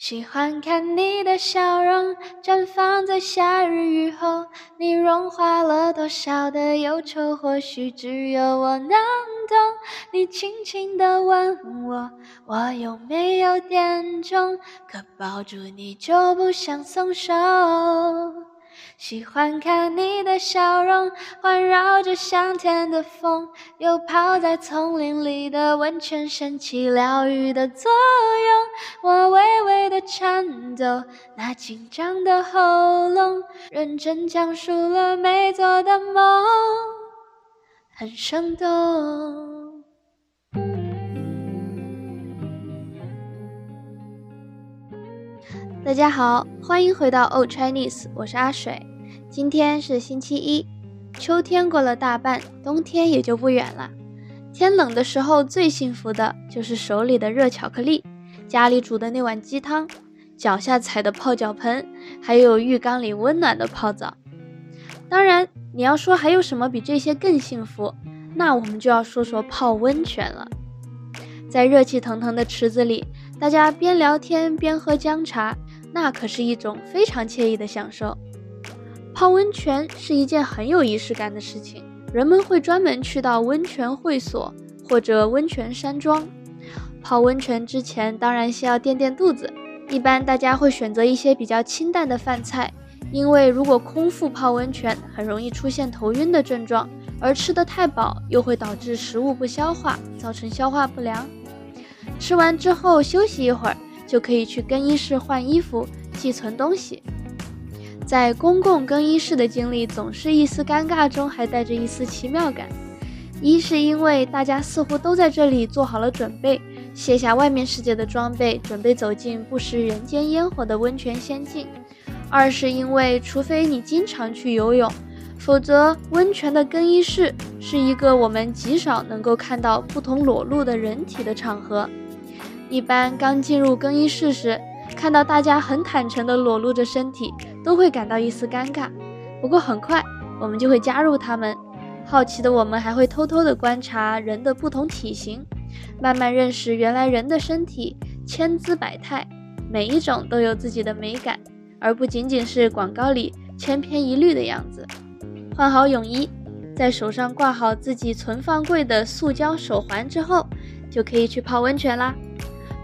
喜欢看你的笑容绽放在夏日雨后，你融化了多少的忧愁，或许只有我能懂。你轻轻地问我，我有没有点重，可抱住你就不想松手。喜欢看你的笑容环绕着香甜的风，又泡在丛林里的温泉升起疗愈的作用。我微微的颤抖，那紧张的喉咙，认真讲述了没做的梦，很生动。大家好，欢迎回到 Old Chinese，我是阿水。今天是星期一，秋天过了大半，冬天也就不远了。天冷的时候，最幸福的就是手里的热巧克力，家里煮的那碗鸡汤，脚下踩的泡脚盆，还有浴缸里温暖的泡澡。当然，你要说还有什么比这些更幸福，那我们就要说说泡温泉了。在热气腾腾的池子里，大家边聊天边喝姜茶，那可是一种非常惬意的享受。泡温泉是一件很有仪式感的事情，人们会专门去到温泉会所或者温泉山庄。泡温泉之前，当然先要垫垫肚子。一般大家会选择一些比较清淡的饭菜，因为如果空腹泡温泉，很容易出现头晕的症状，而吃得太饱又会导致食物不消化，造成消化不良。吃完之后休息一会儿，就可以去更衣室换衣服、寄存东西。在公共更衣室的经历总是一丝尴尬中还带着一丝奇妙感。一是因为大家似乎都在这里做好了准备，卸下外面世界的装备，准备走进不食人间烟火的温泉仙境；二是因为除非你经常去游泳，否则温泉的更衣室是一个我们极少能够看到不同裸露的人体的场合。一般刚进入更衣室时，看到大家很坦诚地裸露着身体。都会感到一丝尴尬，不过很快我们就会加入他们。好奇的我们还会偷偷地观察人的不同体型，慢慢认识原来人的身体千姿百态，每一种都有自己的美感，而不仅仅是广告里千篇一律的样子。换好泳衣，在手上挂好自己存放柜的塑胶手环之后，就可以去泡温泉啦。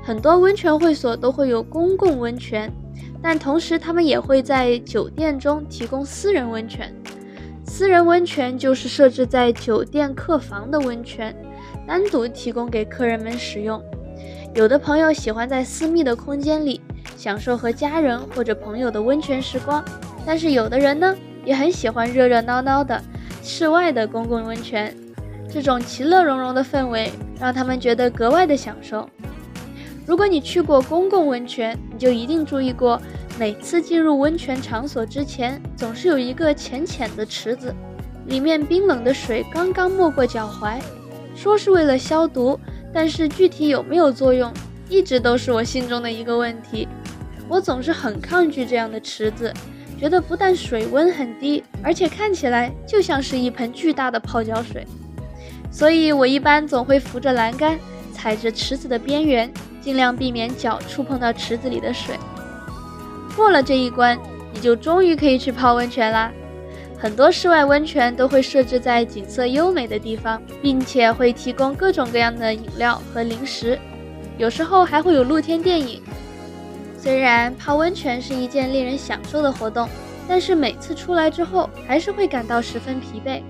很多温泉会所都会有公共温泉。但同时，他们也会在酒店中提供私人温泉。私人温泉就是设置在酒店客房的温泉，单独提供给客人们使用。有的朋友喜欢在私密的空间里享受和家人或者朋友的温泉时光，但是有的人呢，也很喜欢热热闹闹的室外的公共温泉。这种其乐融融的氛围，让他们觉得格外的享受。如果你去过公共温泉，你就一定注意过，每次进入温泉场所之前，总是有一个浅浅的池子，里面冰冷的水刚刚没过脚踝。说是为了消毒，但是具体有没有作用，一直都是我心中的一个问题。我总是很抗拒这样的池子，觉得不但水温很低，而且看起来就像是一盆巨大的泡脚水。所以我一般总会扶着栏杆，踩着池子的边缘。尽量避免脚触碰到池子里的水。过了这一关，你就终于可以去泡温泉啦。很多室外温泉都会设置在景色优美的地方，并且会提供各种各样的饮料和零食，有时候还会有露天电影。虽然泡温泉是一件令人享受的活动，但是每次出来之后还是会感到十分疲惫。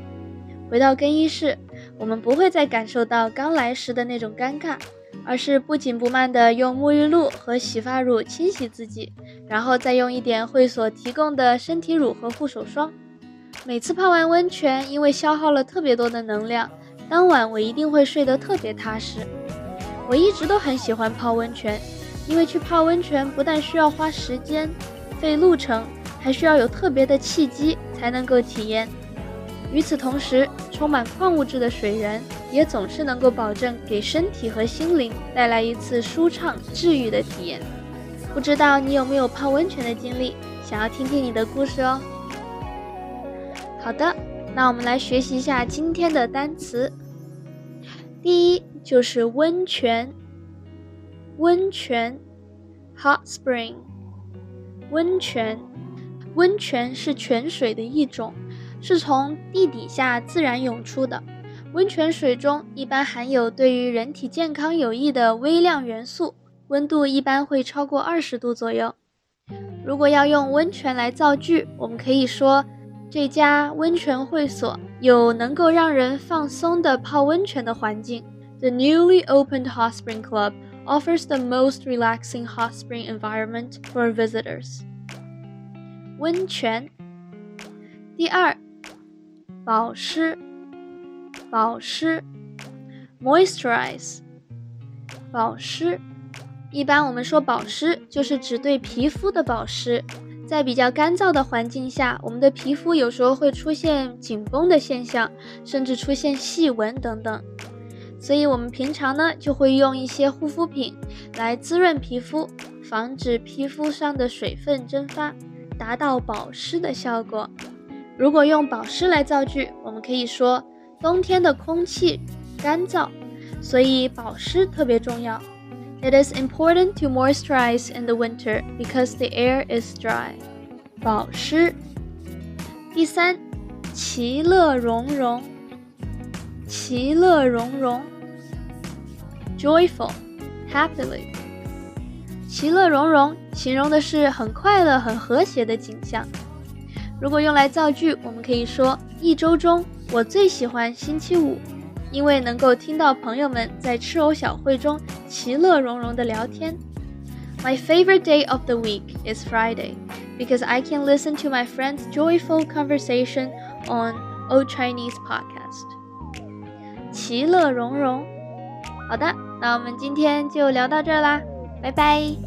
回到更衣室，我们不会再感受到刚来时的那种尴尬。而是不紧不慢地用沐浴露和洗发乳清洗自己，然后再用一点会所提供的身体乳和护手霜。每次泡完温泉，因为消耗了特别多的能量，当晚我一定会睡得特别踏实。我一直都很喜欢泡温泉，因为去泡温泉不但需要花时间、费路程，还需要有特别的契机才能够体验。与此同时，充满矿物质的水源也总是能够保证给身体和心灵带来一次舒畅治愈的体验。不知道你有没有泡温泉的经历？想要听听你的故事哦。好的，那我们来学习一下今天的单词。第一就是温泉，温泉 hot spring，温泉。温泉是泉水的一种，是从地底下自然涌出的。温泉水中一般含有对于人体健康有益的微量元素，温度一般会超过二十度左右。如果要用温泉来造句，我们可以说这家温泉会所有能够让人放松的泡温泉的环境。The newly opened hot spring club offers the most relaxing hot spring environment for visitors. 温泉。第二，保湿，保湿，moisturize，保湿。一般我们说保湿，就是指对皮肤的保湿。在比较干燥的环境下，我们的皮肤有时候会出现紧绷的现象，甚至出现细纹等等。所以，我们平常呢就会用一些护肤品来滋润皮肤，防止皮肤上的水分蒸发。达到保湿的效果。如果用保湿来造句，我们可以说冬天的空气干燥，所以保湿特别重要。It is important to moisturize in the winter because the air is dry。保湿。第三，其乐融融。其乐融融。Joyful，happily。其乐融融形容的是很快乐、很和谐的景象。如果用来造句，我们可以说：一周中 我最喜欢星期五，因为能够听到朋友们在吃藕小会中其乐融融的聊天。My favorite day of the week is Friday because I can listen to my friends' joyful conversation on Old Chinese podcast。其乐融融。好的，那我们今天就聊到这儿啦。拜拜。